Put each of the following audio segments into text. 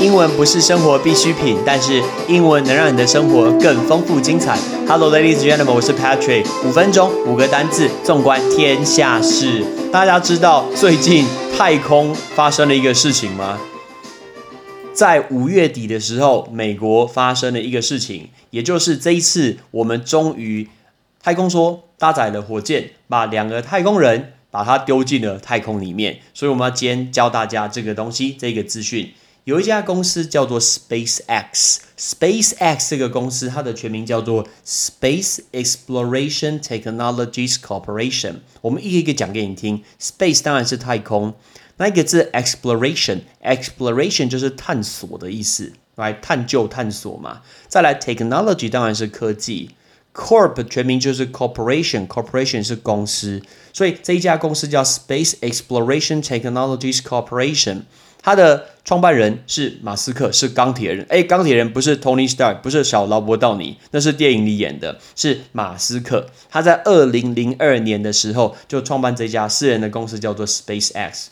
英文不是生活必需品，但是英文能让你的生活更丰富精彩。Hello, ladies and gentlemen，我是 Patrick。五分钟，五个单字，纵观天下事。大家知道最近太空发生了一个事情吗？在五月底的时候，美国发生了一个事情，也就是这一次我们终于太空说搭载了火箭，把两个太空人把它丢进了太空里面。所以我们要今天教大家这个东西，这个资讯。有一家公司叫做 SpaceX，SpaceX 这个公司它的全名叫做 Space Exploration Technologies Corporation。我们一个一个讲给你听。Space 当然是太空，那一个字 Exploration，Exploration 就是探索的意思，来探究、探索嘛。再来 Technology 当然是科技，Corp 全名就是 Corporation，Corporation 是公司，所以这一家公司叫 Space Exploration Technologies Corporation。他的创办人是马斯克，是钢铁人。哎，钢铁人不是 Tony Stark，不是小劳勃道尼，那是电影里演的，是马斯克。他在二零零二年的时候就创办这家私人的公司，叫做 SpaceX。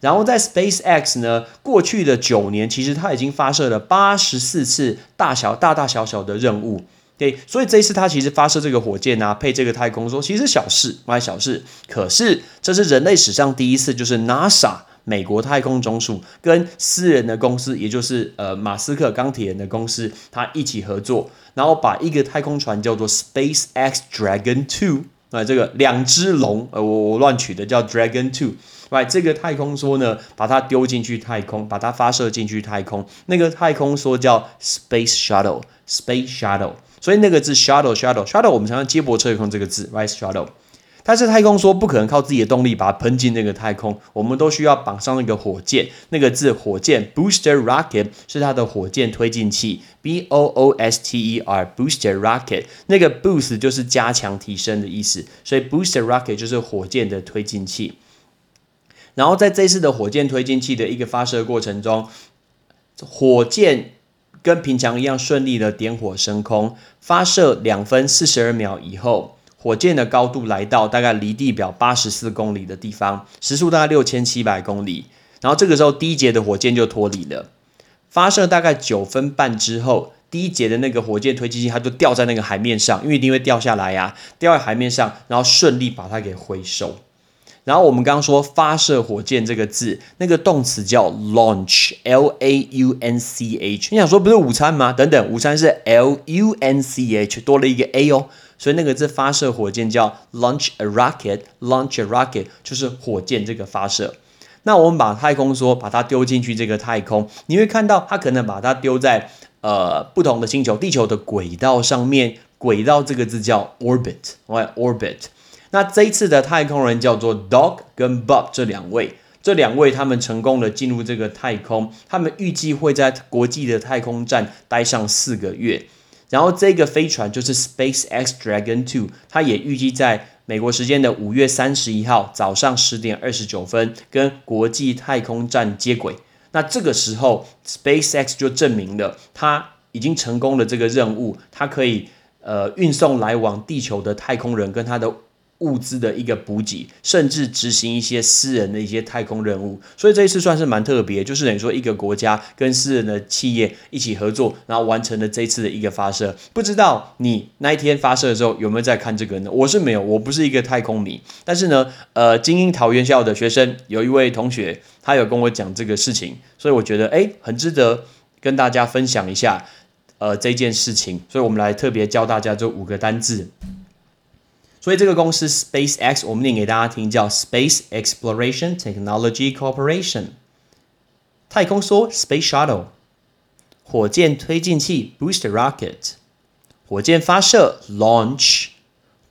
然后在 SpaceX 呢，过去的九年，其实他已经发射了八十四次大小大大小小的任务。对，所以这一次他其实发射这个火箭啊，配这个太空说，其实小事，蛮小事。可是这是人类史上第一次，就是 NASA。美国太空总署跟私人的公司，也就是呃马斯克钢铁人的公司，他一起合作，然后把一个太空船叫做 Space X Dragon Two，啊，这个两只龙，呃，我我乱取的叫 Dragon Two，来这个太空梭呢，把它丢进去太空，把它发射进去太空，那个太空梭叫 Space Shuttle，Space Shuttle，所以那个字 Shuttle Shuttle Shuttle，我们常常接驳车用这个字，Right Shuttle。但是太空说不可能靠自己的动力把它喷进那个太空，我们都需要绑上那个火箭。那个字火箭 booster rocket 是它的火箭推进器，b o o s t e r booster rocket 那个 boost 就是加强提升的意思，所以 booster rocket 就是火箭的推进器。然后在这次的火箭推进器的一个发射过程中，火箭跟平常一样顺利的点火升空，发射两分四十二秒以后。火箭的高度来到大概离地表八十四公里的地方，时速大概六千七百公里。然后这个时候第一节的火箭就脱离了，发射大概九分半之后，第一节的那个火箭推进器它就掉在那个海面上，因为一定会掉下来呀，掉在海面上，然后顺利把它给回收。然后我们刚刚说发射火箭这个字，那个动词叫 launch，L A U N C H。你想说不是午餐吗？等等，午餐是 L U N C H，多了一个 A 哦。所以那个字发射火箭叫 launch a rocket，launch a rocket 就是火箭这个发射。那我们把太空梭把它丢进去这个太空，你会看到它可能把它丢在呃不同的星球，地球的轨道上面。轨道这个字叫 orbit，right？orbit。那这一次的太空人叫做 Dog 跟 Bob 这两位，这两位他们成功的进入这个太空，他们预计会在国际的太空站待上四个月。然后这个飞船就是 Space X Dragon Two，它也预计在美国时间的五月三十一号早上十点二十九分跟国际太空站接轨。那这个时候 Space X 就证明了它已经成功了这个任务，它可以呃运送来往地球的太空人跟它的。物资的一个补给，甚至执行一些私人的一些太空任务，所以这一次算是蛮特别，就是等于说一个国家跟私人的企业一起合作，然后完成了这一次的一个发射。不知道你那一天发射的时候有没有在看这个呢？我是没有，我不是一个太空迷。但是呢，呃，精英桃园校的学生有一位同学，他有跟我讲这个事情，所以我觉得哎，很值得跟大家分享一下，呃，这件事情。所以我们来特别教大家这五个单字。所以这个公司 SpaceX 我们念给大家听，叫 Space Exploration Technology Corporation。太空梭 Space Shuttle，火箭推进器 Booster Rocket，火箭发射 Launch，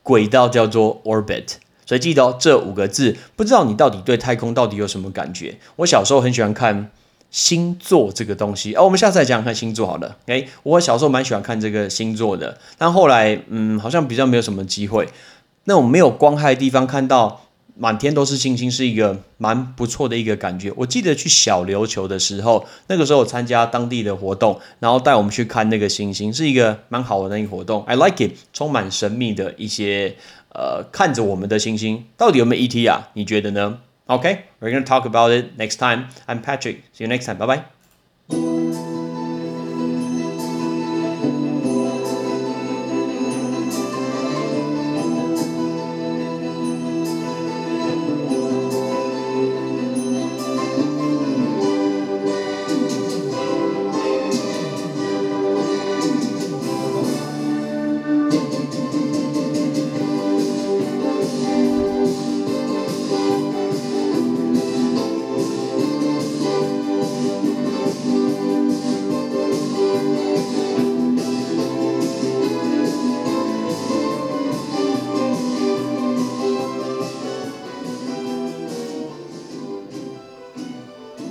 轨道叫做 Orbit。所以记得这五个字，不知道你到底对太空到底有什么感觉？我小时候很喜欢看星座这个东西，哦，我们下次来讲讲看星座好了。哎，我小时候蛮喜欢看这个星座的，但后来嗯，好像比较没有什么机会。那种没有光害的地方，看到满天都是星星，是一个蛮不错的一个感觉。我记得去小琉球的时候，那个时候我参加当地的活动，然后带我们去看那个星星，是一个蛮好玩的一个活动。I like it，充满神秘的一些呃，看着我们的星星，到底有没有 ET 啊？你觉得呢？OK，we're gonna talk about it next time. I'm Patrick. See you next time. Bye bye.